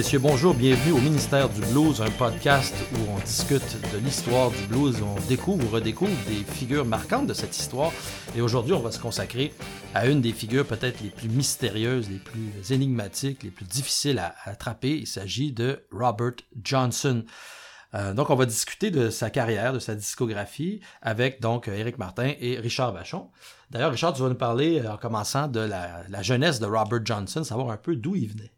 Messieurs, bonjour, bienvenue au Ministère du Blues, un podcast où on discute de l'histoire du blues, on découvre ou redécouvre des figures marquantes de cette histoire. Et aujourd'hui, on va se consacrer à une des figures peut-être les plus mystérieuses, les plus énigmatiques, les plus difficiles à attraper. Il s'agit de Robert Johnson. Euh, donc, on va discuter de sa carrière, de sa discographie avec donc Éric Martin et Richard Vachon. D'ailleurs, Richard, tu vas nous parler en commençant de la jeunesse de Robert Johnson, savoir un peu d'où il venait.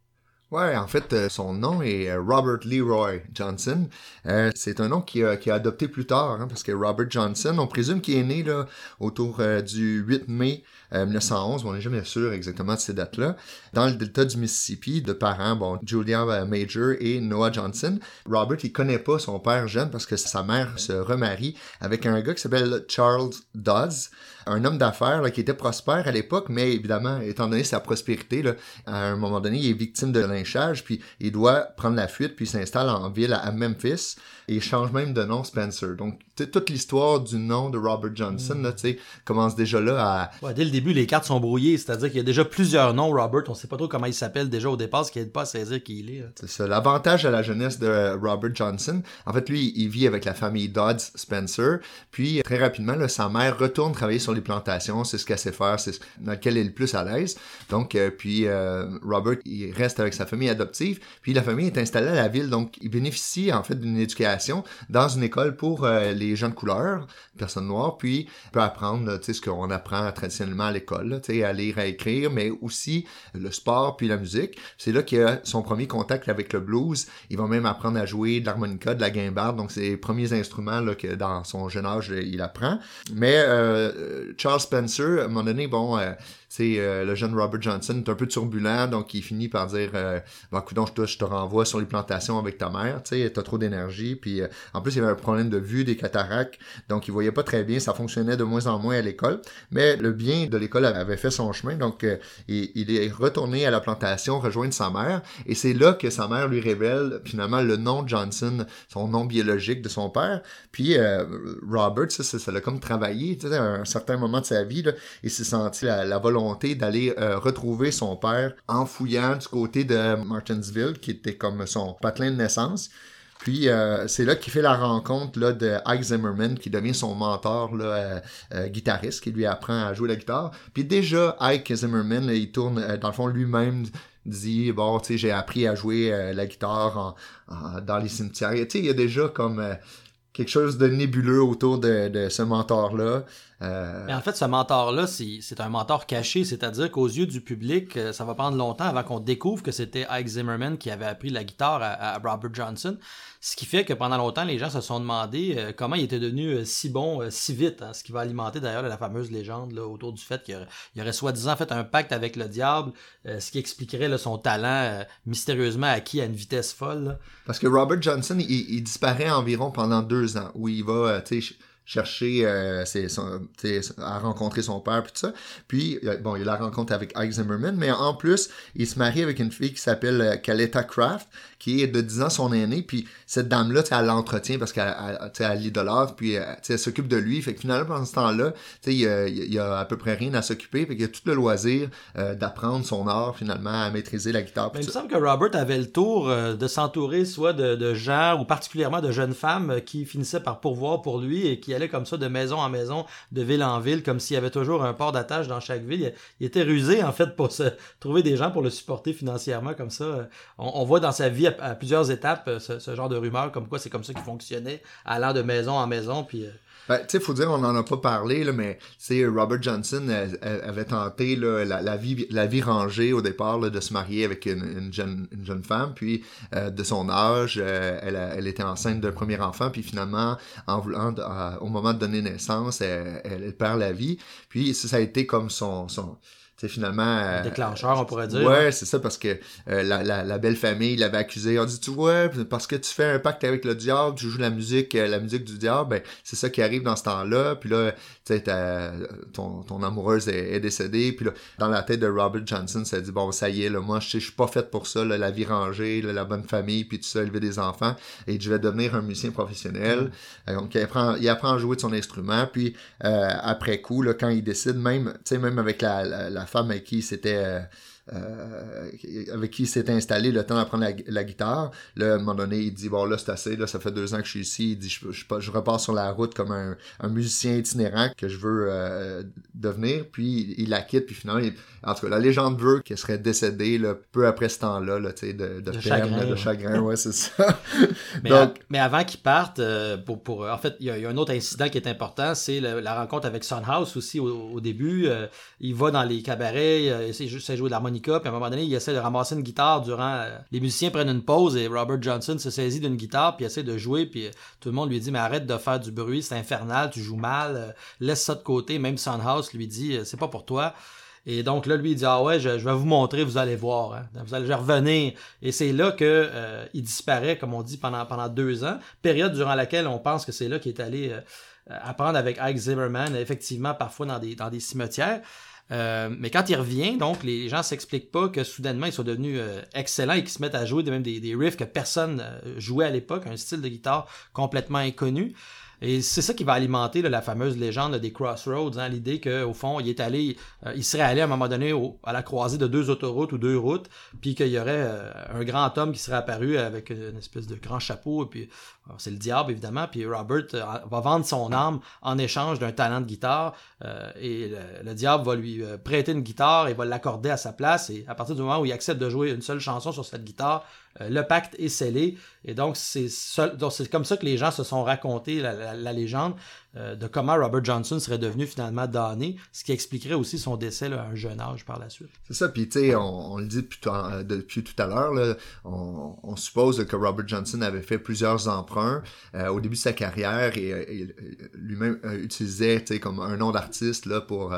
Ouais, en fait, euh, son nom est euh, Robert Leroy Johnson. Euh, c'est un nom qui a, qui a adopté plus tard, hein, parce que Robert Johnson, on présume qu'il est né là, autour du 8 mai 1911, mais on n'est jamais sûr exactement de ces dates-là, dans le delta du Mississippi, de parents, bon, Julia Major et Noah Johnson. Robert, il connaît pas son père jeune parce que sa mère se remarie avec un gars qui s'appelle Charles Dodds un homme d'affaires qui était prospère à l'époque, mais évidemment, étant donné sa prospérité, à un moment donné, il est victime de lynchage, puis il doit prendre la fuite, puis s'installe en ville à Memphis, et il change même de nom Spencer. Donc, toute l'histoire du nom de Robert Johnson, là, tu commence déjà là à... Ouais, dès le début, les cartes sont brouillées, c'est-à-dire qu'il y a déjà plusieurs noms, Robert, on sait pas trop comment il s'appelle déjà au départ, ce qui aide pas à saisir qui il est. C'est ça. L'avantage à la jeunesse de Robert Johnson, en fait, lui, il vit avec la famille Dodds Spencer, puis très rapidement, là, sa mère retourne travailler sur les plantations, c'est ce qu'elle sait faire, c'est dans lequel elle est le plus à l'aise. Donc, euh, puis euh, Robert, il reste avec sa famille adoptive, puis la famille est installée à la ville, donc il bénéficie en fait d'une éducation dans une école pour euh, les gens de couleur, personnes noires, puis peut apprendre, ce qu'on apprend traditionnellement à l'école, à lire, à écrire, mais aussi le sport puis la musique. C'est là qu'il a son premier contact avec le blues. Il va même apprendre à jouer de l'harmonica, de la guimbarde, donc c'est les premiers instruments que dans son jeune âge il apprend. Mais Charles Spencer, à un moment donné, bon, euh, c'est euh, le jeune Robert Johnson est un peu turbulent, donc il finit par dire euh, bon, je, je te renvoie sur les plantations avec ta mère, tu sais, t'as trop d'énergie, puis euh, en plus il avait un problème de vue, des cataractes, donc il voyait pas très bien, ça fonctionnait de moins en moins à l'école, mais le bien de l'école avait fait son chemin, donc il, il, est retourné à la plantation rejoindre sa mère, et c'est là que sa mère lui révèle finalement le nom Johnson, son nom biologique de son père, puis Robert, ça, ça, l'a comme travaillé, tu sais, à un certain moment de sa vie, là, il s'est senti la volonté d'aller euh, retrouver son père en fouillant du côté de Martinsville, qui était comme son patelin de naissance. Puis euh, c'est là qu'il fait la rencontre là, de Ike Zimmerman, qui devient son mentor là, euh, guitariste, qui lui apprend à jouer la guitare. Puis déjà, Ike Zimmerman, il tourne, dans le fond, lui-même dit bon tu sais j'ai appris à jouer la guitare dans les cimetières tu sais il y a déjà comme quelque chose de nébuleux autour de, ce mentor-là. Euh... En fait, ce mentor-là, c'est un mentor caché, c'est-à-dire qu'aux yeux du public, euh, ça va prendre longtemps avant qu'on découvre que c'était Ike Zimmerman qui avait appris la guitare à, Robert Johnson. Ce qui fait que pendant longtemps, les gens se sont demandé euh, comment il était devenu euh, si bon si vite, hein, ce qui va alimenter d'ailleurs la fameuse légende autour du fait qu'il aurait, aurait soi-disant fait un pacte avec le diable, ce qui expliquerait son talent mystérieusement acquis à une vitesse folle. Parce que Robert Johnson, il, il disparaît environ pendant deux ans, où il va, tu sais, chercher euh, à rencontrer son père puis tout ça. Puis bon, il a la rencontre avec Ike Zimmerman, mais en plus, il se marie avec une fille qui s'appelle euh, Caleta Craft, qui est de 10 ans son aînée, puis cette dame-là, elle l'entretient parce qu'elle elle, l'idolâtre, puis euh, elle s'occupe de lui. Fait que finalement, pendant ce temps-là, il y, a, il y a à peu près rien à s'occuper, fait qu'il a tout le loisir euh, d'apprendre son art finalement à maîtriser la guitare. Mais il me semble que Robert avait le tour de s'entourer soit de, de gens ou particulièrement de jeunes femmes qui finissaient par pourvoir pour lui et qui allait comme ça de maison en maison, de ville en ville, comme s'il y avait toujours un port d'attache dans chaque ville. Il, était rusé, en fait, pour se trouver des gens pour le supporter financièrement comme ça. On, voit dans sa vie à, plusieurs étapes euh, ce, genre de rumeurs, comme quoi c'est comme ça qu'il fonctionnait, allant de maison en maison, puis... Euh, ben, tu sais, faut dire, on n'en a pas parlé, là, mais Robert Johnson avait tenté là, la, vie, la vie rangée au départ de se marier avec une, jeune, une jeune femme, puis euh, de son âge, euh, elle, elle était enceinte d'un premier enfant, puis finalement, en voulant, au moment de donner naissance, elle, elle, perd la vie. Puis ça, ça a été comme son, son c'est finalement. Euh, déclencheur, on pourrait dire. Ouais, c'est ça, parce que euh, la, la, la, belle famille l'avait accusé. On dit, tu vois, parce que tu fais un pacte avec le diable, tu joues la musique, euh, la musique du diable, ben, c'est ça qui arrive dans ce temps-là. Puis là, tu sais, ton, ton amoureuse est, décédée. Puis là, dans la tête de Robert Johnson, ça dit, bon, ça y est, là, moi, je suis pas fait pour ça, la vie rangée, la bonne famille, puis tout ça, élever des enfants. Et je vais devenir un musicien professionnel. Mm. donc, il apprend, il apprend à jouer de son instrument. Puis après coup, là, quand il décide, même, tu sais, même avec la, la femme avec qui c'était euh, avec qui il s'est installé le temps d'apprendre la, guitare. Là, à un moment donné, il dit Bon, là, c'est assez, là, ça fait deux ans que je suis ici. Il dit Je, je, repars sur la route comme un, musicien itinérant que je veux euh, devenir. Puis il, la quitte, puis finalement, en tout cas, la légende veut qu'elle serait décédée là, peu après ce temps-là, là, de, de, de, chagrin, de chagrin, ouais, c'est ça. mais, Donc, mais avant qu'il parte, euh, pour, pour, en fait, il y, a un autre incident qui est important, c'est la rencontre avec Sunhouse aussi au, début. il va dans les cabarets, il essaie, de jouer de puis à un moment donné, il essaie de ramasser une guitare durant. Euh, les musiciens prennent une pause et Robert Johnson se saisit d'une guitare puis essaie de jouer. Puis euh, tout le monde lui dit Mais arrête de faire du bruit, c'est infernal, tu joues mal, euh, laisse ça de côté. Même Sunhouse lui dit C'est pas pour toi. Et donc là, lui, il dit Ah ouais, je, vais vous montrer, vous allez voir. Hein. Vous allez revenir. Et c'est là que il disparaît, comme on dit, pendant, pendant deux ans. Période durant laquelle on pense que c'est là qu'il est allé apprendre avec Ike Zimmerman, effectivement, parfois dans des, dans des cimetières. Euh, mais quand il revient, donc, les gens s'expliquent pas que soudainement ils sont devenus euh, excellents et qu'ils se mettent à jouer même des, des riffs que personne euh, jouait à l'époque, un style de guitare complètement inconnu. Et c'est ça qui va alimenter la fameuse légende des Crossroads, hein, l'idée qu'au fond, il est allé, euh, il serait allé à un moment donné à la croisée de deux autoroutes ou deux routes, puis qu'il y aurait euh, un grand homme qui serait apparu avec une espèce de grand chapeau, et puis euh, c'est le diable évidemment, puis Robert va vendre son âme en échange d'un talent de guitare, et le, diable va lui prêter une guitare et va l'accorder à sa place, et à partir du moment où il accepte de jouer une seule chanson sur cette guitare, le pacte est scellé, et donc c'est comme ça que les gens se sont racontés la légende. Euh, de comment Robert Johnson serait devenu finalement damné, ce qui expliquerait aussi son décès à un jeune âge par la suite. C'est ça, puis tu sais, on, le dit depuis, euh, depuis tout à l'heure, on, suppose que Robert Johnson avait fait plusieurs emprunts euh, au début de sa carrière et, lui-même utilisait comme un nom d'artiste là pour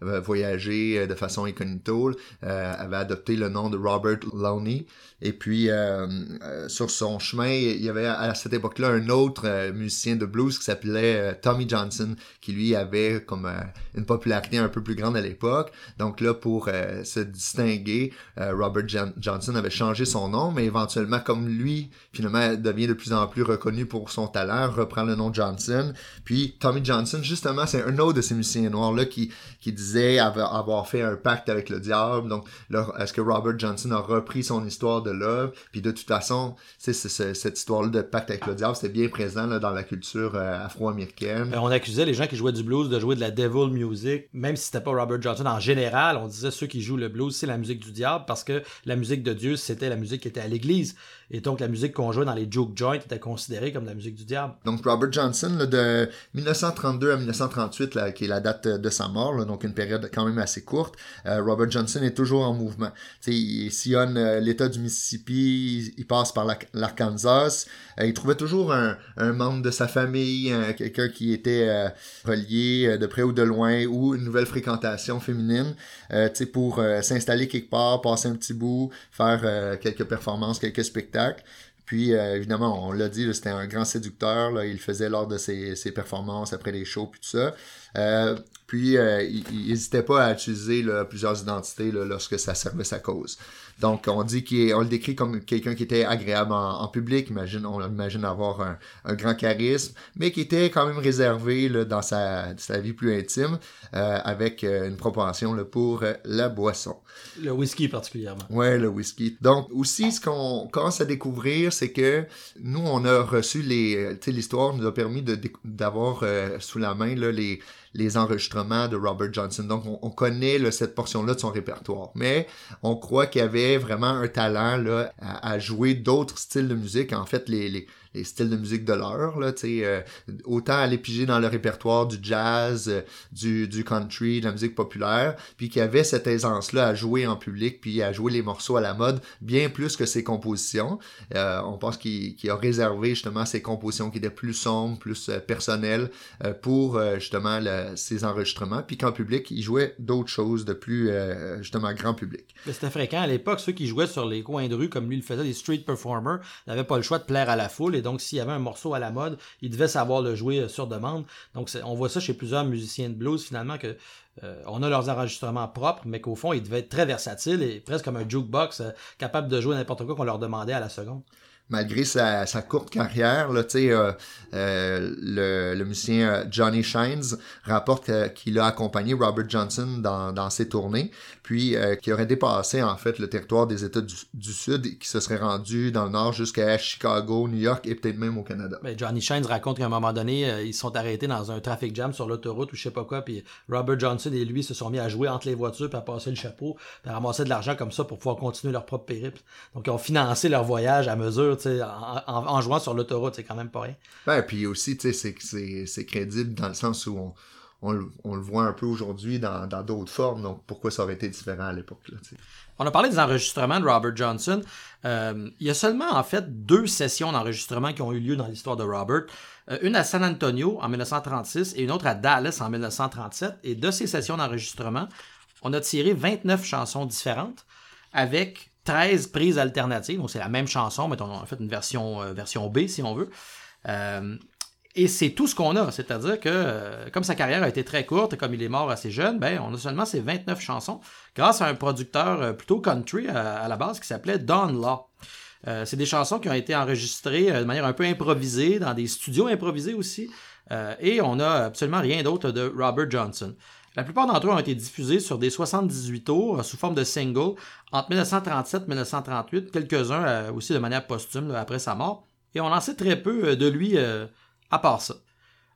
voyager de façon incognito, avait adopté le nom de Robert Lowney et puis sur son chemin, il y avait à cette époque-là un autre musicien de blues qui s'appelait Tom Tommy Johnson, qui lui avait comme euh, une popularité un peu plus grande à l'époque. Donc là, pour euh, se distinguer, euh, Robert Johnson avait changé son nom, mais éventuellement, comme lui, finalement, devient de plus en plus reconnu pour son talent, reprend le nom Johnson. Puis Tommy Johnson, justement, c'est un autre de ces musiciens noirs-là qui, qui disait avoir, fait un pacte avec le diable. Donc est-ce que Robert Johnson a repris son histoire de là? Puis de toute façon, c'est cette histoire-là de pacte avec le diable, c'était bien présent dans la culture afro-américaine. Ben, on accusait les gens qui jouaient du blues de jouer de la devil music, même si c'était pas Robert Johnson. En général, on disait ceux qui jouent le blues, c'est la musique du diable parce que la musique de Dieu, c'était la musique qui était à l'église. Et donc, la musique qu'on jouait dans les juke joints était considérée comme la musique du diable. Donc, Robert Johnson, de 1932 à 1938, là, qui est la date de sa mort, donc une période quand même assez courte, euh, Robert Johnson est toujours en mouvement. il sillonne euh, l'État du Mississippi, il, passe par l'Arkansas. Euh, il trouvait toujours un, un, membre de sa famille, quelqu'un qui était relié de près ou de loin, ou une nouvelle fréquentation féminine, pour s'installer quelque part, passer un petit bout, faire quelques performances, quelques spectacles puis, euh, évidemment, on l'a dit, c'était un grand séducteur. Il le faisait lors de ses, performances, après les shows, puis tout ça. Euh, puis, euh, il n'hésitait pas à utiliser plusieurs identités lorsque ça servait sa cause. Donc, on dit qu'on le décrit comme quelqu'un qui était agréable en, public. Imagine, on imagine avoir un, grand charisme, mais qui était quand même réservé dans sa, vie plus intime, euh, avec une propension pour la boisson. Le whisky particulièrement. Ouais, le whisky. Donc, aussi, ce qu'on commence à découvrir, c'est que nous, on a reçu les... Tu sais, l'histoire nous a permis d'avoir sous la main les les enregistrements de Robert Johnson. Donc, on, connaît cette portion-là de son répertoire. Mais on croit qu'il avait vraiment un talent là, à, à jouer d'autres styles de musique. En fait, les, les, les styles de musique de l'heure, là, euh, autant aller piger dans le répertoire du jazz, euh, du, du country, de la musique populaire, puis qu'il avait cette aisance-là à jouer en public, puis à jouer les morceaux à la mode, bien plus que ses compositions. Euh, on pense qu'il a réservé justement ses compositions qui étaient plus sombres, plus personnelles, pour justement ses enregistrements, puis qu'en public, il jouait d'autres choses de plus justement grand public. C'était fréquent à l'époque, ceux qui jouaient sur les coins de rue, comme lui le faisait, des street performers, n'avaient pas le choix de plaire à la foule, donc s'il y avait un morceau à la mode, il devait savoir le jouer euh, sur demande. Donc on voit ça chez plusieurs musiciens de blues finalement que euh, on a leurs enregistrements propres, mais qu'au fond, ils devaient être très versatiles et presque comme un jukebox, euh, capable de jouer n'importe quoi qu'on leur demandait à la seconde. Malgré sa, courte carrière, euh, euh, le, musicien euh, Johnny Shines rapporte qu'il a accompagné Robert Johnson dans, ses tournées, puis qu'il aurait dépassé en fait le territoire des États du, Sud et qui se serait rendu dans le Nord jusqu'à Chicago, New York et peut-être même au Canada. Ben, Johnny Shines raconte qu'à un moment donné, ils sont arrêtés dans un trafic jam sur l'autoroute ou je sais pas quoi, puis Robert Johnson et lui se sont mis à jouer entre les voitures, puis à passer le chapeau, puis à ramasser de l'argent comme ça pour pouvoir continuer leur propre périple. Donc ils ont financé leur voyage à mesure en, jouant sur l'autoroute, c'est quand même pas rien. Ben, puis aussi, c'est crédible dans le sens où on, le voit un peu aujourd'hui dans d'autres formes, donc pourquoi ça aurait été différent à l'époque. On a parlé des enregistrements de Robert Johnson. Euh, il y a seulement en fait deux sessions d'enregistrement qui ont eu lieu dans l'histoire de Robert. Euh, une à San Antonio en 1936 et une autre à Dallas en 1937. Et de ces sessions d'enregistrement, on a tiré 29 chansons différentes avec 13 prises alternatives. Donc, c'est la même chanson, mais on a fait une version, euh, version B, si on veut. Euh, et c'est tout ce qu'on a. C'est-à-dire que, euh, comme sa carrière a été très courte comme il est mort assez jeune, ben, on a seulement ces 29 chansons grâce à un producteur plutôt country à, la base qui s'appelait Don Law. c'est des chansons qui ont été enregistrées de manière un peu improvisée, dans des studios improvisés aussi. et on n'a absolument rien d'autre de Robert Johnson. La plupart d'entre eux ont été diffusés sur des 78 tours euh, sous forme de single entre 1937 et 1938, quelques-uns euh, aussi de manière posthume après sa mort, et on en sait très peu euh, de lui à part ça.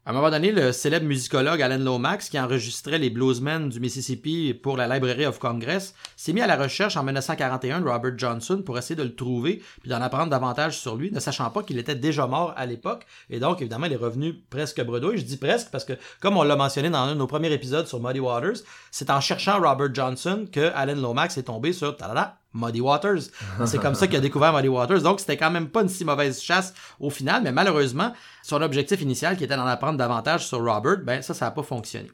À un moment donné, le célèbre musicologue Alan Lomax, qui enregistrait les bluesmen du Mississippi pour la Library of Congress, s'est mis à la recherche en 1941 de Robert Johnson pour essayer de le trouver puis d'en apprendre davantage sur lui, ne sachant pas qu'il était déjà mort à l'époque. Et donc, évidemment, il est revenu presque bredouille. Je dis presque parce que, comme on l'a mentionné dans un de nos premiers épisodes sur Muddy Waters, c'est en cherchant Robert Johnson que Alan Lomax est tombé sur Muddy Waters. C'est comme ça qu'il a découvert Muddy Waters. Donc, c'était quand même pas une si mauvaise chasse au final, mais malheureusement, son objectif initial, qui était d'en apprendre davantage sur Robert, ben ça, ça n'a pas fonctionné.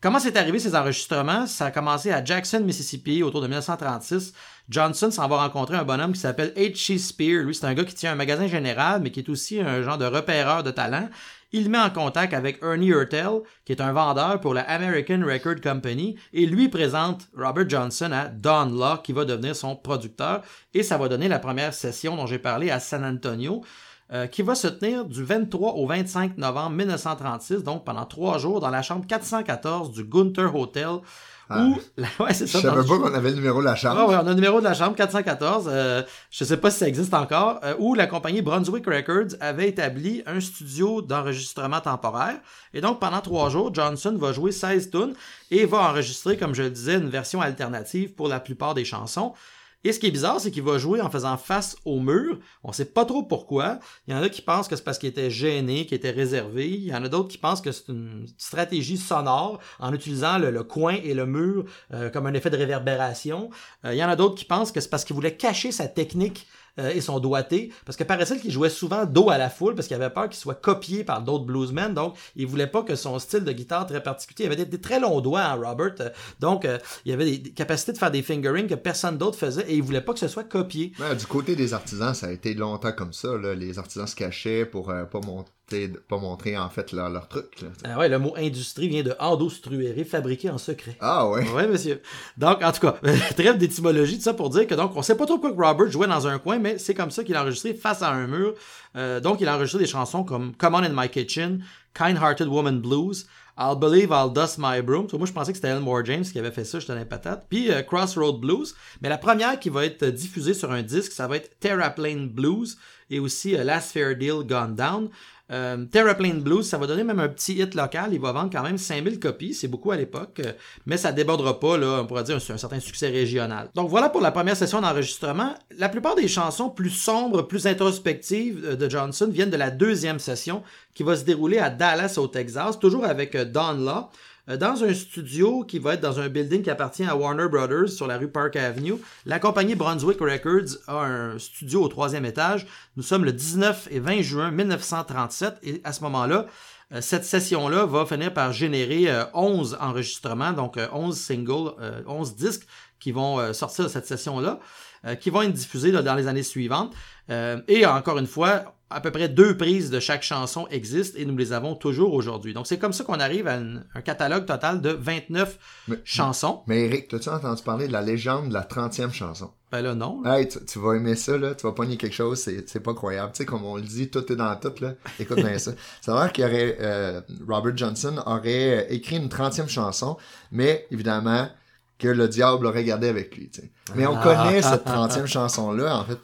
Comment c'est arrivé ces enregistrements? Ça a commencé à Jackson, Mississippi, autour de 1936. Johnson s'en va rencontrer un bonhomme qui s'appelle H.C. Spear. Lui, c'est un gars qui tient un magasin général, mais qui est aussi un genre de repéreur de talent. Il met en contact avec Ernie Hurtel, qui est un vendeur pour la American Record Company, et lui présente Robert Johnson à Don Law, qui va devenir son producteur, et ça va donner la première session dont j'ai parlé à San Antonio. Euh, qui va se tenir du 23 au 25 novembre 1936, donc pendant trois jours, dans la chambre 414 du Gunther Hotel. Ah. Où... ouais, c'est ça. Je savais pas qu'on avait le numéro de la chambre. Ah, ouais, on a le numéro de la chambre 414. Euh, je sais pas si ça existe encore. Euh, où la compagnie Brunswick Records avait établi un studio d'enregistrement temporaire. Et donc, pendant trois jours, Johnson va jouer 16 tunes et va enregistrer, comme je le disais, une version alternative pour la plupart des chansons. Et ce qui est bizarre, c'est qu'il va jouer en faisant face au mur. On sait pas trop pourquoi. Il y en a qui pensent que c'est parce qu'il était gêné, qu'il était réservé. Il y en a d'autres qui pensent que c'est une stratégie sonore en utilisant le, coin et le mur euh, comme un effet de réverbération. Euh, il y en a d'autres qui pensent que c'est parce qu'il voulait cacher sa technique euh, et son doigté, parce que paraissait qu'il jouait souvent dos à la foule, parce qu'il avait peur qu'il soit copié par d'autres bluesmen, donc il voulait pas que son style de guitare très particulier, il avait des, très longs doigts, hein, Robert, euh, donc euh, il avait des, capacités de faire des fingerings que personne d'autre faisait, et il voulait pas que ce soit copié. du côté des artisans, ça a été longtemps comme ça, les artisans se cachaient pour pas monter de pas montrer en fait leur, leur truc. ah ouais, le mot industrie vient de endostruéré, fabriqué en secret. Ah ouais? Ouais, monsieur. Donc, en tout cas, trêve d'étymologie, tout ça pour dire que donc on sait pas trop quoi que Robert jouait dans un coin, mais c'est comme ça qu'il a enregistré face à un mur. Euh, donc, il a enregistré des chansons comme Come On in My Kitchen, Kind Hearted Woman Blues, I'll Believe I'll Dust My Broom. moi, je pensais que c'était Elmore James qui avait fait ça, je tenais patate. Puis euh, Crossroad Blues. Mais la première qui va être diffusée sur un disque, ça va être Terraplane Blues et aussi euh, Last Fair Deal Gone Down. Euh, Terraplane Blues, ça va donner même un petit hit local. Il va vendre quand même 5000 copies. C'est beaucoup à l'époque. Euh, mais ça débordera pas, là, on pourrait dire, un, un certain succès régional. Donc voilà pour la première session d'enregistrement. La plupart des chansons plus sombres, plus introspectives euh, de Johnson viennent de la deuxième session qui va se dérouler à Dallas, au Texas, toujours avec Don Law. Euh, dans un studio qui va être dans un building qui appartient à Warner Brothers sur la rue Park Avenue. La compagnie Brunswick Records a un studio au troisième étage. Nous sommes le 19 et 20 juin 1937 et à ce moment-là, euh, cette session-là va finir par générer 11 euh, enregistrements, donc 11 singles, 11 disques qui vont sortir de cette session-là. Qui vont être diffusées dans les années suivantes. et encore une fois, à peu près deux prises de chaque chanson existent et nous les avons toujours aujourd'hui. Donc c'est comme ça qu'on arrive à un catalogue total de 29 chansons. Mais Eric, as-tu entendu parler de la légende de la 30e chanson? Ben là, non. Hey, tu, vas aimer ça, là. Tu vas pogner quelque chose, c'est pas croyable. Tu sais, comme on le dit, tout est dans tout, là. Écoute bien ça. Ça veut dire qu'il y aurait... Euh, Robert Johnson aurait écrit une 30e chanson, mais évidemment que le diable aurait gardé avec lui. Mais on connaît cette 30e chanson-là. En fait,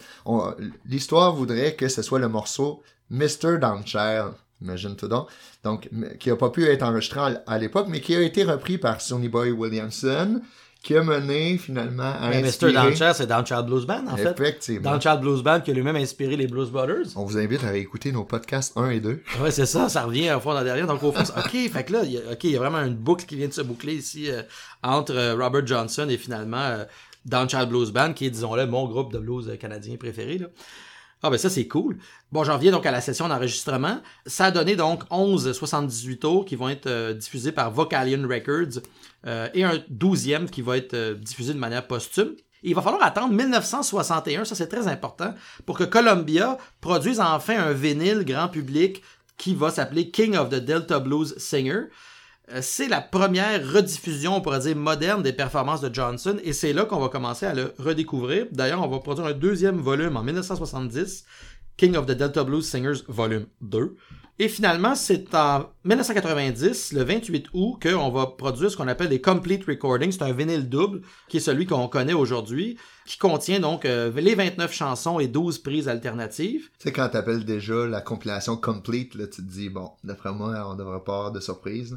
l'histoire voudrait que ce soit le morceau Mr. Downchild. Imagine-toi donc. Donc, qui a pas pu être enregistré à l'époque, mais qui a été repris par Sonny Boy Williamson, qui a mené finalement à Mais Mr. Downchild, c'est Downchild Blues Band, en fait. Effectivement. Downchild Blues Band qui a lui-même inspiré les Blues Brothers. On vous invite à réécouter nos podcasts 1 et 2. Ouais, c'est ça, ça revient au fond dans derrière. Donc au fond, OK, fait que là, il y a, OK, il y a vraiment une boucle qui vient de se boucler ici euh, entre euh, Robert Johnson et finalement euh, Downchild Blues Band, qui est, disons-le, mon groupe de blues canadien préféré. Là. Ah ben ça c'est cool. Bon, j'en reviens donc à la session d'enregistrement. Ça a donné donc 11 78 tours qui vont être diffusés par Vocalion Records euh, et un douzième qui va être euh, diffusé de manière posthume. il va falloir attendre 1961, ça c'est très important, pour que Columbia produise enfin un vinyle grand public qui va s'appeler King of the Delta Blues Singer. Euh, c'est la première rediffusion, on pourrait dire, moderne des performances de Johnson, et c'est là qu'on va commencer à le redécouvrir. D'ailleurs, on va produire un deuxième volume en 1970, King of the Delta Blues Singers Volume 2. Et finalement, c'est en 1990, le 28 août, qu'on va produire ce qu'on appelle des Complete Recordings. C'est un vinyle double, qui est celui qu'on connaît aujourd'hui, qui contient donc euh, les 29 chansons et 12 prises alternatives. Sais, quand t'appelles déjà la compilation Complete, là, tu te dis, bon, d'après moi, on devrait pas avoir de surprise.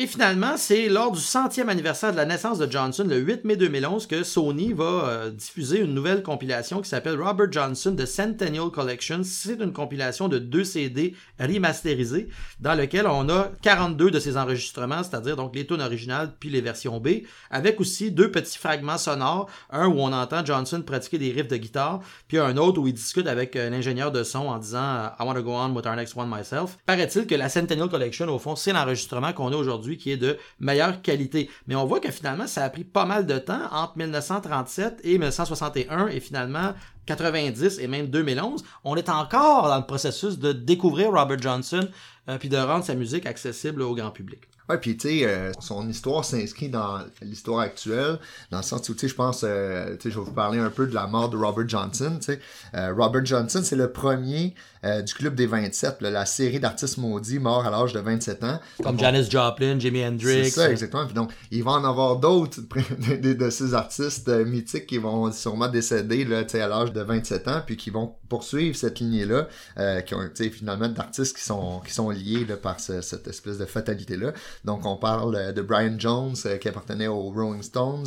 Et finalement, c'est lors du centième anniversaire de la naissance de Johnson, le 8 mai 2011, que Sony va euh, diffuser une nouvelle compilation qui s'appelle Robert Johnson The Centennial Collection. C'est une compilation de deux CD remasterisés dans lequel on a 42 de ses enregistrements, c'est-à-dire donc les tunes originales puis les versions B, avec aussi deux petits fragments sonores, un où on entend Johnson pratiquer des riffs de guitare, puis un autre où il discute avec euh, l'ingénieur de son en disant I want to go on with our next one myself. Paraît-il que la Centennial Collection, au fond, c'est l'enregistrement qu'on a aujourd'hui qui est de meilleure qualité. Mais on voit que finalement, ça a pris pas mal de temps entre 1937 et 1961 et finalement 90 et même 2011. On est encore dans le processus de découvrir Robert Johnson euh, puis de rendre sa musique accessible au grand public. Ouais, puis tu sais, euh, son histoire s'inscrit dans l'histoire actuelle, dans le sens où, tu sais, je pense, euh, tu sais, je vais vous parler un peu de la mort de Robert Johnson, tu sais. Robert Johnson, c'est le premier euh, du Club des 27, la série d'artistes maudits morts à l'âge de 27 ans. Comme Janis Joplin, Jimi Hendrix. C'est ça, exactement. donc, il va en avoir d'autres de, ces artistes euh, mythiques qui vont sûrement décéder là, à l'âge de 27 ans, puis qui vont poursuivre cette lignée-là, euh, qui ont finalement d'artistes qui sont, qui sont liés là, par cette espèce de fatalité-là. Donc, on parle de Brian Jones, qui appartenait aux Rolling Stones,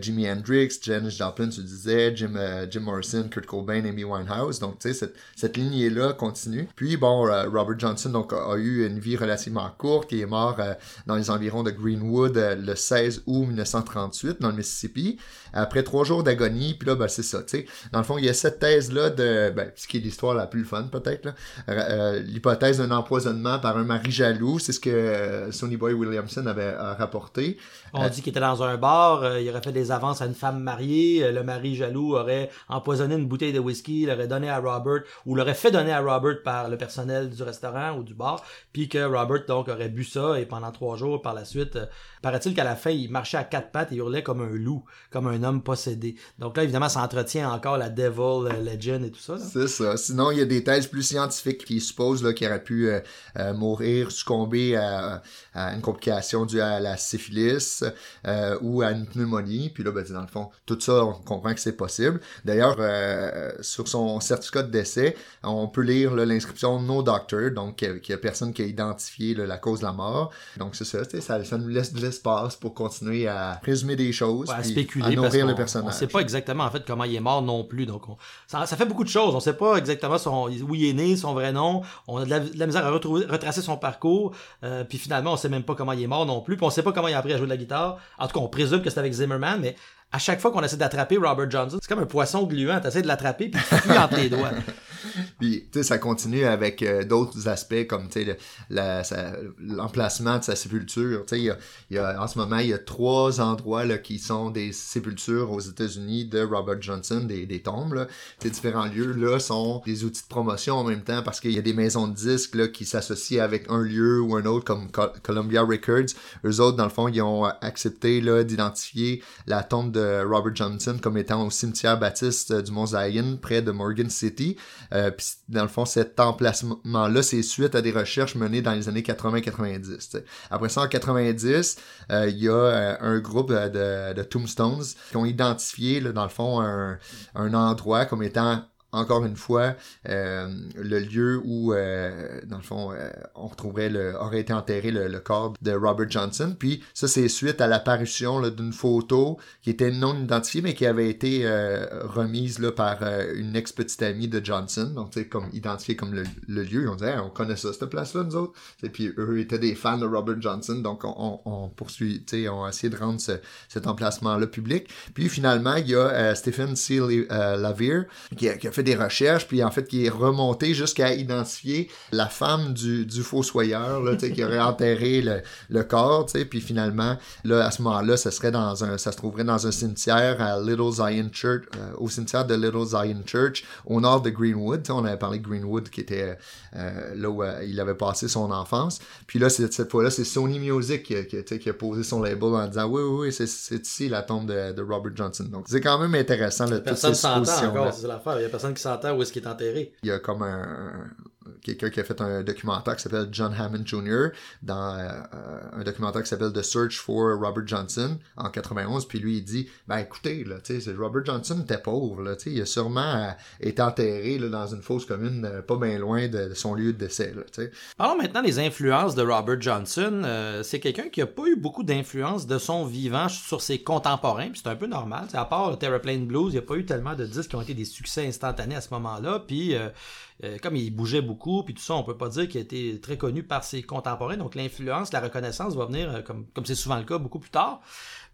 Jimi Hendrix, Janis Joplin, tu disais, Jim, Jim Morrison, Kurt Cobain, Amy Winehouse. Donc, tu sais, cette, cette lignée là continue. Puis bon, euh, Robert Johnson donc a, eu une vie relativement courte. Il est mort euh, dans les environs de Greenwood euh, le 16 août 1938 dans le Mississippi. Après trois jours d'agonie, puis là, ben, c'est ça, tu sais. Dans le fond, il y a cette thèse-là de, ben, ce qui est l'histoire la plus fun, peut-être, l'hypothèse d'un empoisonnement par un mari jaloux, c'est ce que Sonny Boy Williamson avait rapporté. On dit qu'il était dans un bar, il aurait fait des avances à une femme mariée, le mari jaloux aurait empoisonné une bouteille de whisky, l'aurait donné à Robert, ou l'aurait fait donné à Robert par le personnel du restaurant ou du bar, puis que Robert donc aurait bu ça et pendant trois jours par la suite, euh, paraît-il qu'à la fin il marchait à quatre pattes et hurlait comme un loup, comme un homme possédé. Donc là évidemment ça entretient encore la Devil euh, Legend et tout ça. C'est ça. Sinon il y a des thèses plus scientifiques qui supposent qu'il aurait pu euh, mourir, succomber à, une complication due à la syphilis ou à une pneumonie. Puis là ben, dans le fond tout ça on comprend que c'est possible. D'ailleurs sur son certificat de décès on peut lire l'inscription No Doctor, donc qu'il n'y a personne qui a identifié la cause de la mort. Donc c'est ça, ça, ça nous laisse de l'espace pour continuer à présumer des choses, à spéculer, à nourrir le personnage. On sait pas exactement en fait comment il est mort non plus, donc ça, fait beaucoup de choses. On sait pas exactement son, où il est né, son vrai nom. On a de la, misère à retrouver, retracer son parcours, euh, puis finalement on sait même pas comment il est mort non plus, puis on sait pas comment il a appris à jouer de la guitare. En tout cas, on présume que c'est avec Zimmerman, mais à chaque fois qu'on essaie d'attraper Robert Johnson, c'est comme un poisson gluant. T'essaies de l'attraper puis tu fuis entre les doigts. Puis, tu sais, ça continue avec euh, d'autres aspects comme, tu sais, l'emplacement de sa sépulture. Tu sais, il y a, en ce moment, il y a trois endroits là, qui sont des sépultures aux États-Unis de Robert Johnson, des, des tombes. Là. Ces différents lieux là sont des outils de promotion en même temps parce qu'il y a des maisons de disques là, qui s'associent avec un lieu ou un autre comme Columbia Records. Eux autres, dans le fond, ils ont accepté là, d'identifier la tombe de Robert Johnson comme étant au cimetière baptiste du Mont Zion près de Morgan City. Euh, dans le fond, cet emplacement-là, c'est suite à des recherches menées dans les années 80-90. Après ça, en 90, euh, il y a euh, un groupe de, tombstones qui ont identifié, dans le fond, un, un endroit comme étant encore une fois, euh, le lieu où, euh, dans le fond, euh, on retrouverait le, aurait été enterré le, corps de Robert Johnson. Puis ça, c'est suite à l'apparition d'une photo qui était non identifiée, mais qui avait été remise là, par une ex-petite amie de Johnson. Donc, c'est comme identifié comme le, lieu. On disait, on connaît ça, cette place-là, nous autres. Et puis eux étaient des fans de Robert Johnson. Donc, on, poursuit, tu sais, on a essayé de rendre cet emplacement-là public. Puis finalement, il y a Stephen C. Lavier qui qui a fait des recherches, puis en fait, qui est remonté jusqu'à identifier la femme du, du fossoyeur, là, qui aurait enterré le, le corps, puis finalement, là, à ce moment-là, ça serait dans un, ça se trouverait dans un cimetière à Little Zion Church, euh, au cimetière de Little Zion Church, au nord de Greenwood. on avait parlé de Greenwood, qui était euh, là où euh, il avait passé son enfance. Puis là, cette fois-là, c'est Sony Music qui, qui, qui, a posé son label en disant, oui, oui, oui, c'est ici la tombe de, de Robert Johnson. Donc, c'est quand même intéressant, là, toute cette encore, c'est l'affaire. Il y a personne qui s'entend où est-ce qu'il est enterré. Il y a comme un, quelqu'un qui a fait un documentaire qui s'appelle John Hammond Jr. dans euh, un documentaire qui s'appelle The Search for Robert Johnson en 91 puis lui il dit ben écoutez là tu sais Robert Johnson était pauvre là tu sais il a sûrement euh, été enterré là, dans une fosse commune euh, pas bien loin de son lieu de décès là tu sais parlons maintenant des influences de Robert Johnson c'est quelqu'un qui a pas eu beaucoup d'influence de son vivant sur ses contemporains puis c'est un peu normal à part Terraplane Blues il n'y a pas eu tellement de disques qui ont été des succès instantanés à ce moment-là puis euh, comme il bougeait beaucoup, puis tout ça, on peut pas dire qu'il a été très connu par ses contemporains. Donc l'influence, la reconnaissance va venir, euh, comme c'est souvent le cas, beaucoup plus tard.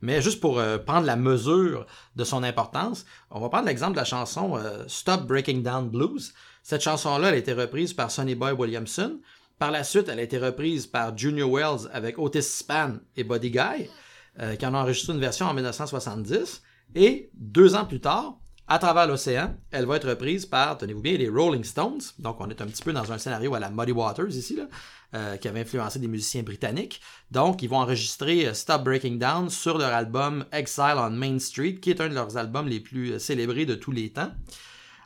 Mais juste pour euh, prendre la mesure de son importance, on va prendre l'exemple de la chanson Stop Breaking Down Blues. Cette chanson-là, elle a été reprise par Sonny Boy Williamson. Par la suite, elle a été reprise par Junior Wells avec Otis Spann et Buddy Guy, qui en ont enregistré une version en 1970. Et deux ans plus tard, à travers l'océan. Elle va être reprise par, tenez-vous bien, les Rolling Stones. Donc, on est un petit peu dans un scénario à la Muddy Waters ici, euh, qui avait influencé des musiciens britanniques. Donc, ils vont enregistrer euh, Stop Breaking Down sur leur album Exile on Main Street, qui est un de leurs albums les plus euh, célébrés de tous les temps.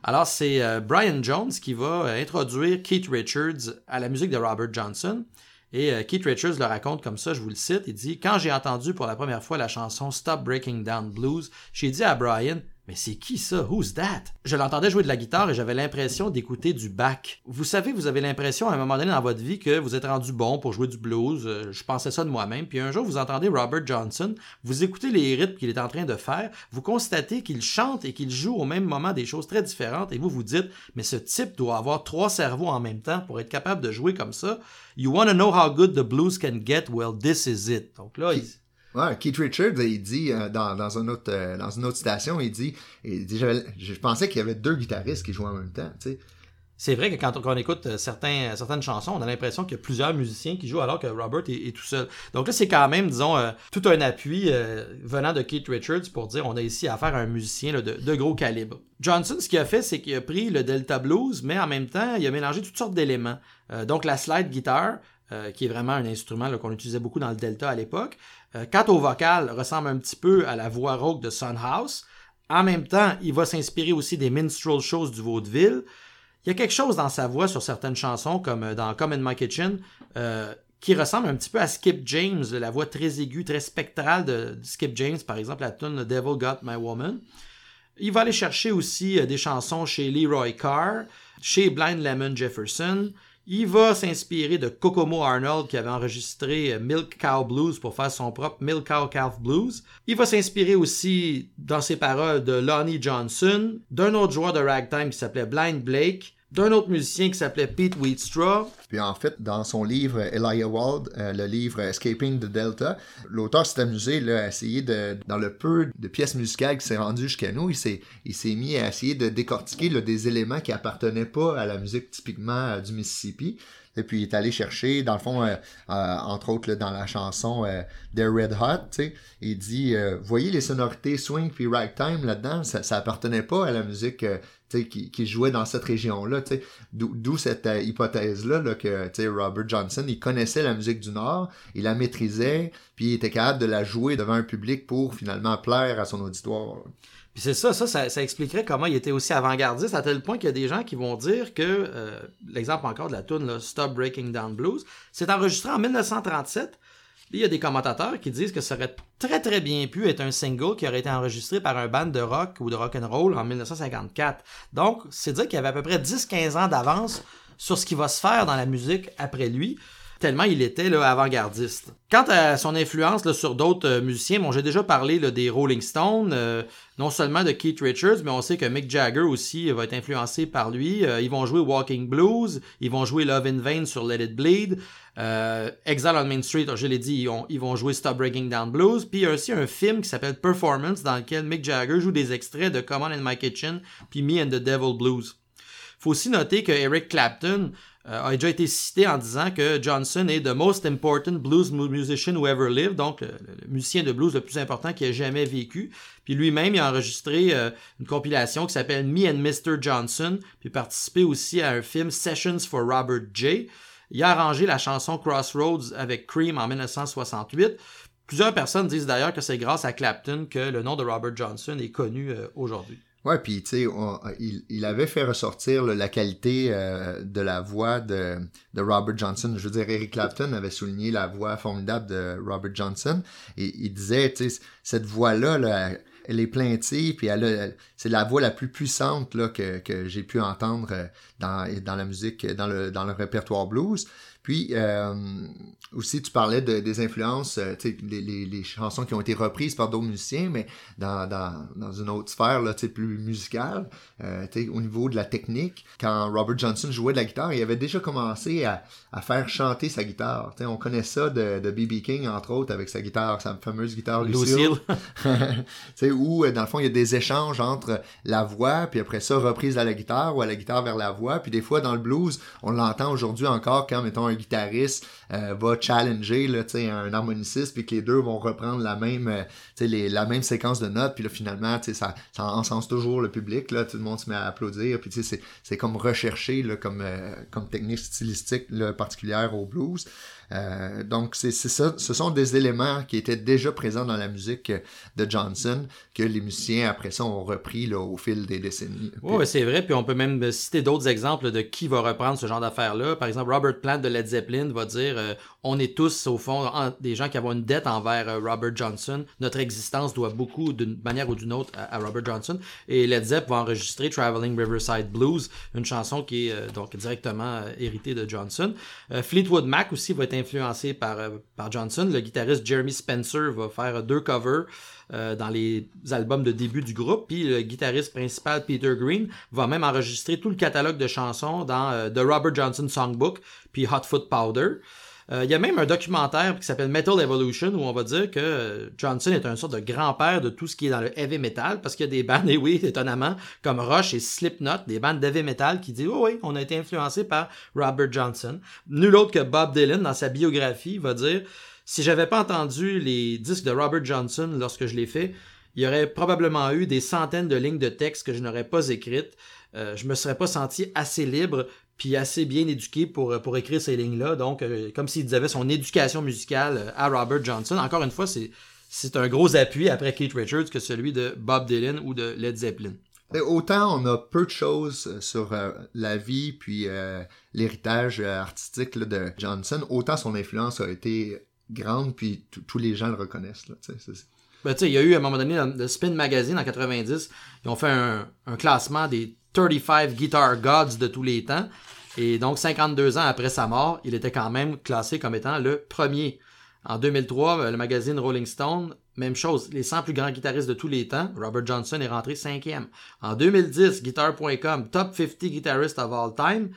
Alors, c'est Brian Jones qui va introduire Keith Richards à la musique de Robert Johnson. Et Keith Richards le raconte comme ça, je vous le cite, il dit Quand j'ai entendu pour la première fois la chanson Stop Breaking Down Blues, j'ai dit à Brian mais c'est qui ça? Who's that? Je l'entendais jouer de la guitare et j'avais l'impression d'écouter du back. Vous savez, vous avez l'impression à un moment donné dans votre vie que vous êtes rendu bon pour jouer du blues. Euh, je pensais ça de moi-même. Puis un jour, vous entendez Robert Johnson, vous écoutez les rythmes qu'il est en train de faire, vous constatez qu'il chante et qu'il joue au même moment des choses très différentes et vous vous dites, mais ce type doit avoir trois cerveaux en même temps pour être capable de jouer comme ça. You wanna know how good the blues can get? Well, this is it. Donc là, il Keith Richards, il dit euh, euh, dans une autre station, il dit, je pensais qu'il y avait deux guitaristes qui jouaient en même temps. C'est vrai que quand on, écoute euh, certaines chansons, on a l'impression qu'il y a plusieurs musiciens qui jouent alors que Robert est, tout seul. Donc là, c'est quand même, disons, tout un appui venant de Keith Richards pour dire on a ici affaire à un musicien de, gros calibre. Johnson, ce qu'il a fait, c'est qu'il a pris le Delta Blues, mais en même temps, il a mélangé toutes sortes d'éléments. donc la slide guitar, qui est vraiment un instrument qu'on utilisait beaucoup dans le Delta à l'époque. Euh, quant au vocal, ressemble un petit peu à la voix rauque de Sunhouse. En même temps, il va s'inspirer aussi des minstrel shows du vaudeville. Il y a quelque chose dans sa voix sur certaines chansons, comme euh, dans Come in My Kitchen, euh, qui ressemble un petit peu à Skip James, la voix très aiguë, très spectrale de, Skip James, par exemple la tune The Devil Got My Woman. Il va aller chercher aussi des chansons chez Leroy Carr, chez Blind Lemon Jefferson, il va s'inspirer de Kokomo Arnold qui avait enregistré Milk Cow Blues pour faire son propre Milk Cow Calf Blues. Il va s'inspirer aussi dans ses paroles de Lonnie Johnson, d'un autre joueur de ragtime qui s'appelait Blind Blake, d'un autre musicien qui s'appelait Pete Wheatstraw. Puis en fait, dans son livre Elijah Wald, euh, le livre Escaping the Delta, l'auteur s'est amusé à essayer de, dans le peu de pièces musicales qui s'est rendu jusqu'à nous, il s'est, il s'est mis à essayer de décortiquer des éléments qui appartenaient pas à la musique typiquement euh, du Mississippi. Et puis il est allé chercher, dans le fond, euh, entre autres dans la chanson The Red Hot, il dit, voyez les sonorités swing puis ragtime là-dedans, ça, ça appartenait pas à la musique qui, qui jouait dans cette région-là. D'où cette euh, hypothèse-là là, que Robert Johnson, il connaissait la musique du Nord, il la maîtrisait, puis il était capable de la jouer devant un public pour finalement plaire à son auditoire. Puis c'est ça, ça, ça, expliquerait comment il était aussi avant-gardiste, à tel point qu'il y a des gens qui vont dire que, euh, l'exemple encore de la tune Stop Breaking Down Blues, c'est enregistré en 1937, il y a des commentateurs qui disent que ça aurait très très bien pu être un single qui aurait été enregistré par un band de rock ou de rock and roll en 1954. Donc, c'est dire qu'il y avait à peu près 10-15 ans d'avance sur ce qui va se faire dans la musique après lui tellement il était avant-gardiste. Quant à son influence sur d'autres euh, musiciens, bon, j'ai déjà parlé des Rolling Stones, euh, non seulement de Keith Richards, mais on sait que Mick Jagger aussi va être influencé par lui. Euh, ils vont jouer Walking Blues, ils vont jouer Love in Vain sur Let It Bleed, Exile on Main Street, je l'ai dit, ils, vont jouer Stop Breaking Down Blues, puis il y a aussi un film qui s'appelle Performance dans lequel Mick Jagger joue des extraits de Come On in My Kitchen, puis Me and the Devil Blues. Faut aussi noter que Eric Clapton euh, a déjà été cité en disant que Johnson est the most important blues musician who ever lived, donc le, musicien de blues le plus important qui a jamais vécu. Puis lui-même, il a enregistré euh, une compilation qui s'appelle Me and Mr. Johnson, puis participé aussi à un film Sessions for Robert J. Il a arrangé la chanson Crossroads avec Cream en 1968. Plusieurs personnes disent d'ailleurs que c'est grâce à Clapton que le nom de Robert Johnson est connu euh, aujourd'hui. Ouais, puis tu sais, il, il, avait fait ressortir la qualité euh, de la voix de, de, Robert Johnson. Je veux dire, Eric Clapton avait souligné la voix formidable de Robert Johnson. Et il disait, tu sais, cette voix-là, là, elle est plaintive, puis elle, c'est la voix la plus puissante là, que, que j'ai pu entendre euh, dans, dans la musique, dans le, dans le répertoire blues. Puis euh, aussi, tu parlais de, des influences, euh, les, les, les, chansons qui ont été reprises par d'autres musiciens, mais dans, dans, dans une autre sphère là, plus musicale, euh, au niveau de la technique. Quand Robert Johnson jouait de la guitare, il avait déjà commencé à, à faire chanter sa guitare. on connaît ça de B.B. King, entre autres, avec sa guitare, sa fameuse guitare Lucille. Lucille. où, euh, dans le fond, il y a des échanges entre la voix, puis après ça, reprise à la guitare ou à la guitare vers la voix. Puis des fois, dans le blues, on l'entend aujourd'hui encore quand, mettons, un guitariste euh, va challenger un harmoniciste, puis que les deux vont reprendre la même, euh, les, la même séquence de notes, puis là, finalement, ça, ça encense toujours le public, là, tout le monde se met à applaudir, puis c'est, comme recherché comme, euh, comme technique stylistique particulière au blues. Euh, donc, c'est ça. Ce sont des éléments qui étaient déjà présents dans la musique de Johnson que les musiciens, après ça, ont repris là, au fil des décennies. Oui, c'est vrai. Puis on peut même citer d'autres exemples de qui va reprendre ce genre d'affaires-là. Par exemple, Robert Plant de Led Zeppelin va dire euh, on est tous, au fond, des gens qui avons une dette envers euh, Robert Johnson. Notre existence doit beaucoup, d'une manière ou d'une autre, à, Robert Johnson. Et Led Zepp va enregistrer Traveling Riverside Blues, une chanson qui est donc directement héritée de Johnson. Fleetwood Mac aussi va être influencé par, euh, par Johnson. Le guitariste Jeremy Spencer va faire deux covers euh, dans les albums de début du groupe. Puis le guitariste principal Peter Green va même enregistrer tout le catalogue de chansons dans euh, The Robert Johnson Songbook puis Hot Foot Powder. Euh, il y a même un documentaire qui s'appelle Metal Evolution où on va dire que Johnson est un sorte de grand-père de tout ce qui est dans le heavy metal parce qu'il y a des bandes, et oui, étonnamment, comme Rush et Slipknot, des bandes d'heavy metal qui disent, oh oui, on a été influencé par Robert Johnson. Nul autre que Bob Dylan, dans sa biographie, va dire, si j'avais pas entendu les disques de Robert Johnson lorsque je l'ai fait, il y aurait probablement eu des centaines de lignes de texte que je n'aurais pas écrites. Euh, je me serais pas senti assez libre puis assez bien éduqué pour, pour écrire ces lignes-là. Donc, euh, comme s'il avait son éducation musicale euh, à Robert Johnson. Encore une fois, c'est, c'est un gros appui après Keith Richards que celui de Bob Dylan ou de Led Zeppelin. autant on a peu de choses sur euh, la vie puis l'héritage artistique de Johnson, autant son influence a été grande puis tous les gens le reconnaissent. Là, ben, il y a eu à un moment donné, le Spin Magazine en 90, ils ont fait un, un classement des 35 Guitar Gods de tous les temps. Et donc, 52 ans après sa mort, il était quand même classé comme étant le premier. En 2003, euh, le magazine Rolling Stone même chose, les 100 plus grands guitaristes de tous les temps, Robert Johnson est rentré cinquième. En 2010, Guitar.com, Top 50 Guitarists of All Time,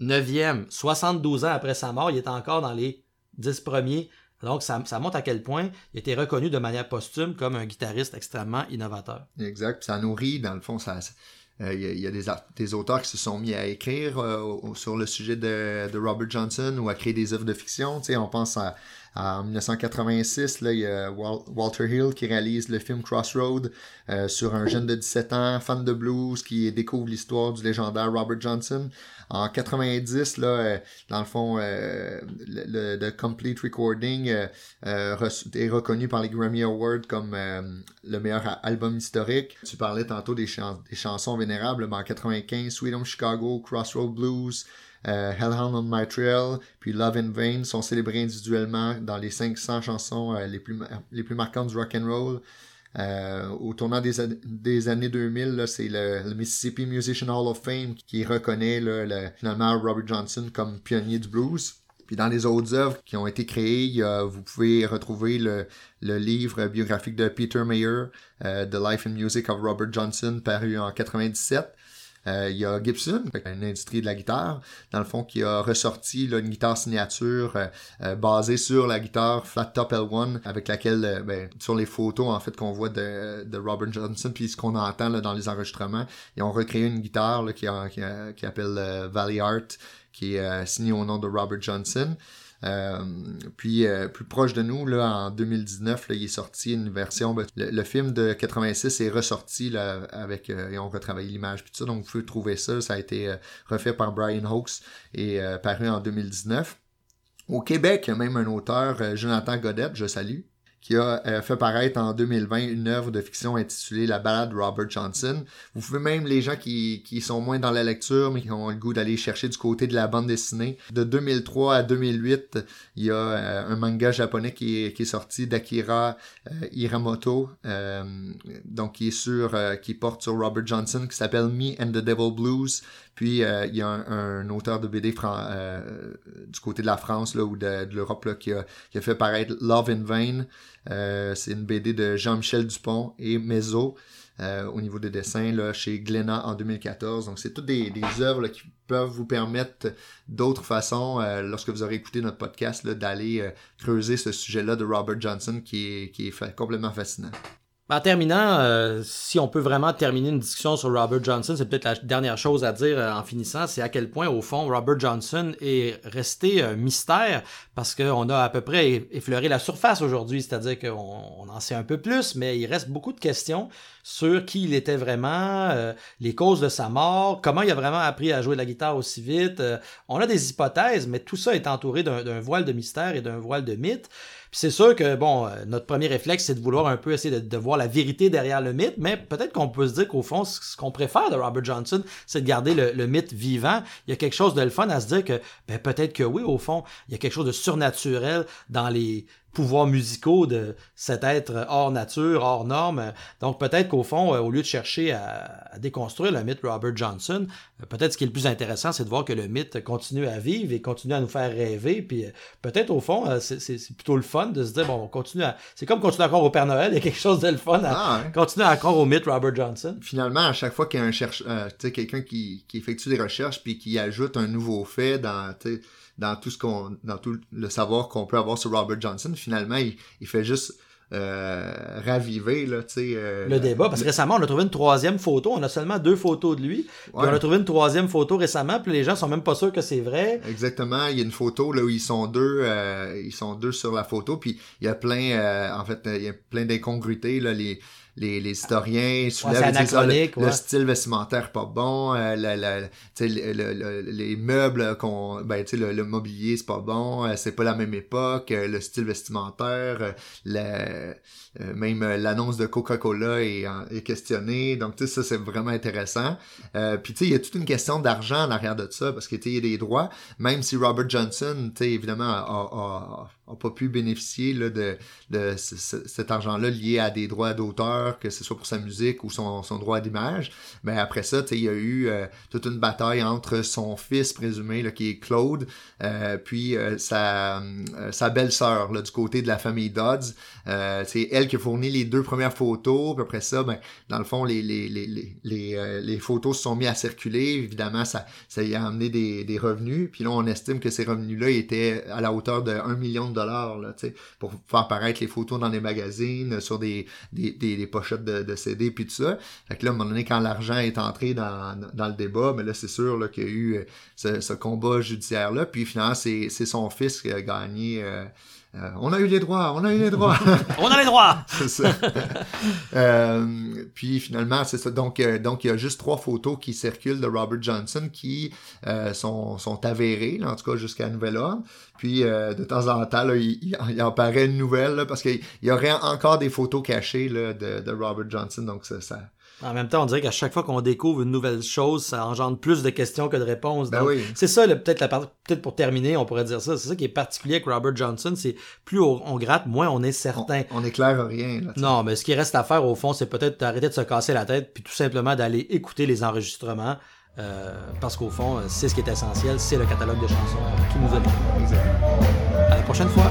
9e, 72 ans après sa mort, il est encore dans les 10 premiers. Donc, ça, ça montre à quel point il été reconnu de manière posthume comme un guitariste extrêmement innovateur. Exact. Ça nourrit, dans le fond, ça, il y a, des, des, auteurs qui se sont mis à écrire euh, sur le sujet de, de, Robert Johnson ou à créer des œuvres de fiction. Tu sais, on pense à, en 1986, là, il y a Walter Hill qui réalise le film Crossroad euh, sur un jeune de 17 ans, fan de blues, qui découvre l'histoire du légendaire Robert Johnson. En 90, là, euh, dans le fond, euh, le, le, Complete Recording est reconnu par les Grammy Awards comme le meilleur album historique. Tu parlais tantôt des, chansons vénérables, mais en 95, Sweet Home Chicago, Crossroad Blues, euh, Hellhound on My Trail, puis Love in Vain sont célébrés individuellement dans les 500 chansons euh, les, plus, les plus marquantes du rock and roll. Euh, au tournant des, des années 2000, c'est le, Mississippi Musician Hall of Fame qui reconnaît le, finalement Robert Johnson comme pionnier du blues. Puis dans les autres œuvres qui ont été créées, vous pouvez retrouver le, le, livre biographique de Peter Mayer, The Life and Music of Robert Johnson, paru en 97. Euh, il y a Gibson, une industrie de la guitare, dans le fond, qui a ressorti une guitare signature euh, euh, basée sur la guitare Flat Top L1, avec laquelle, ben, sur les photos en fait qu'on voit de, Robert Johnson, puis ce qu'on entend dans les enregistrements, ils ont recréé une guitare qui, appelle Valley Art, qui est signée au nom de Robert Johnson. Euh, puis euh, plus proche de nous, là, en 2019, là, il est sorti une version. Ben, le, film de 86 est ressorti là, avec euh, et on retravaillé l'image puis ça. Donc vous pouvez trouver ça. Ça a été refait par Brian Hawkes et paru en 2019. Au Québec, il y a même un auteur, Jonathan Godette, je salue, qui a euh, fait paraître en 2020 une œuvre de fiction intitulée La balade Robert Johnson. Vous pouvez même, les gens qui, qui sont moins dans la lecture, mais qui ont le goût d'aller chercher du côté de la bande dessinée, de 2003 à 2008, il y a euh, un manga japonais qui est, sorti d'Akira euh, Hiramoto, donc qui est sur, qui porte sur Robert Johnson, qui s'appelle Me and the Devil Blues. Puis il y a un, auteur de BD du côté de la France là, ou de, de l'Europe qui a, qui a fait paraître Love in Vain. Euh, c'est une BD de Jean-Michel Dupont et Mezzo euh, au niveau des dessins chez Glénat en 2014. Donc c'est toutes des, œuvres qui peuvent vous permettre d'autres façons, euh, lorsque vous aurez écouté notre podcast, d'aller creuser ce sujet-là de Robert Johnson qui est complètement fascinant. En terminant, euh, si on peut vraiment terminer une discussion sur Robert Johnson, c'est peut-être la dernière chose à dire euh, en finissant, c'est à quel point, au fond, Robert Johnson est resté un mystère parce qu'on a à peu près effleuré la surface aujourd'hui, c'est-à-dire qu'on en sait un peu plus, mais il reste beaucoup de questions sur qui il était vraiment, euh, les causes de sa mort, comment il a vraiment appris à jouer de la guitare aussi vite. on a des hypothèses, mais tout ça est entouré d'un voile de mystère et d'un voile de mythe. Puis c'est sûr que, bon, euh, notre premier réflexe, c'est de vouloir un peu essayer de, voir la vérité derrière le mythe, mais peut-être qu'on peut se dire qu'au fond, ce qu'on préfère de Robert Johnson, c'est de garder le, mythe vivant. Il y a quelque chose de le fun à se dire que, ben, peut-être que oui, au fond, il y a quelque chose de surnaturel dans les, pouvoirs musicaux de cet être hors nature, hors norme. Donc peut-être qu'au fond, euh, au lieu de chercher à, déconstruire le mythe Robert Johnson, euh, peut-être ce qui est le plus intéressant, c'est de voir que le mythe continue à vivre et continue à nous faire rêver. Puis euh, peut-être au fond, c'est plutôt le fun de se dire, bon, on continue à... C'est comme continuer à croire au Père Noël, il y a quelque chose de le fun à ah, continuer à croire au mythe Robert Johnson. Finalement, à chaque fois qu'il y a un chercheur, quelqu'un qui, qui effectue des recherches puis qui ajoute un nouveau fait dans dans tout ce qu'on dans tout le savoir qu'on peut avoir sur Robert Johnson. Finalement il, il fait juste euh, raviver là, euh, le débat parce que récemment on a trouvé une troisième photo. On a seulement deux photos de lui puis on a trouvé une troisième photo récemment puis les gens sont même pas sûrs que c'est vrai. Exactement. Il y a une photo là où ils sont deux euh, ils sont deux sur la photo puis il y a plein euh, en fait il y a plein d'incongruités là les les, les historiens soulèvent le, le, style vestimentaire pas bon, euh, les meubles qu'on ben le, mobilier c'est pas bon, euh, c'est pas la même époque, euh, le style vestimentaire, le, même l'annonce de Coca-Cola est, est questionnée, donc tu ça c'est vraiment intéressant. puis tu sais il y a toute une question d'argent en arrière de ça parce que tu sais il y a des droits, même si Robert Johnson tu sais évidemment a, a, a, pas pu bénéficier de, de cet argent-là lié à des droits d'auteur auteur, que ce soit pour sa musique ou son, son droit d'image. Mais après ça, il y a eu euh, toute une bataille entre son fils présumé, là, qui est Claude, euh, puis euh, sa, sa belle-sœur du côté de la famille Dodds. c'est elle qui a fourni les deux premières photos. Puis après ça, ben, dans le fond, les, les, les, les, les photos se sont mis à circuler. Évidemment, ça, ça y a amené des, des revenus. Puis là, on estime que ces revenus-là étaient à la hauteur de 1 million de pour faire apparaître les photos dans les magazines, sur des, des, pochettes de, CD, puis tout ça. Là, à un moment donné, quand l'argent est entré dans, dans le débat, mais là, c'est sûr qu'il y a eu euh, ce, ce combat judiciaire-là. Puis finalement, c'est son fils qui a gagné. Euh, euh, on a eu les droits, on a eu les droits. on a les droits. c'est ça. euh, puis finalement, c'est ça. Donc, euh, donc il y a juste trois photos qui circulent de Robert Johnson qui euh, sont, sont avérées, là, en tout cas jusqu'à nouvel ordre. Puis de temps en temps, là, il, il, en paraît une nouvelle parce qu'il y aurait encore des photos cachées là, de, de Robert Johnson. Donc ça, ça en même temps, on dirait qu'à chaque fois qu'on découvre une nouvelle chose, ça engendre plus de questions que de réponses. Ben oui. C'est ça, peut-être la peut-être pour terminer, on pourrait dire ça. C'est ça qui est particulier avec Robert Johnson, c'est plus on, gratte, moins on est certain. On, éclaire rien. Là, non, mais ce qui reste à faire au fond, c'est peut-être d'arrêter de se casser la tête, puis tout simplement d'aller écouter les enregistrements. Euh, parce qu'au fond, c'est ce qui est essentiel, c'est le catalogue de chansons qui nous a À la prochaine fois.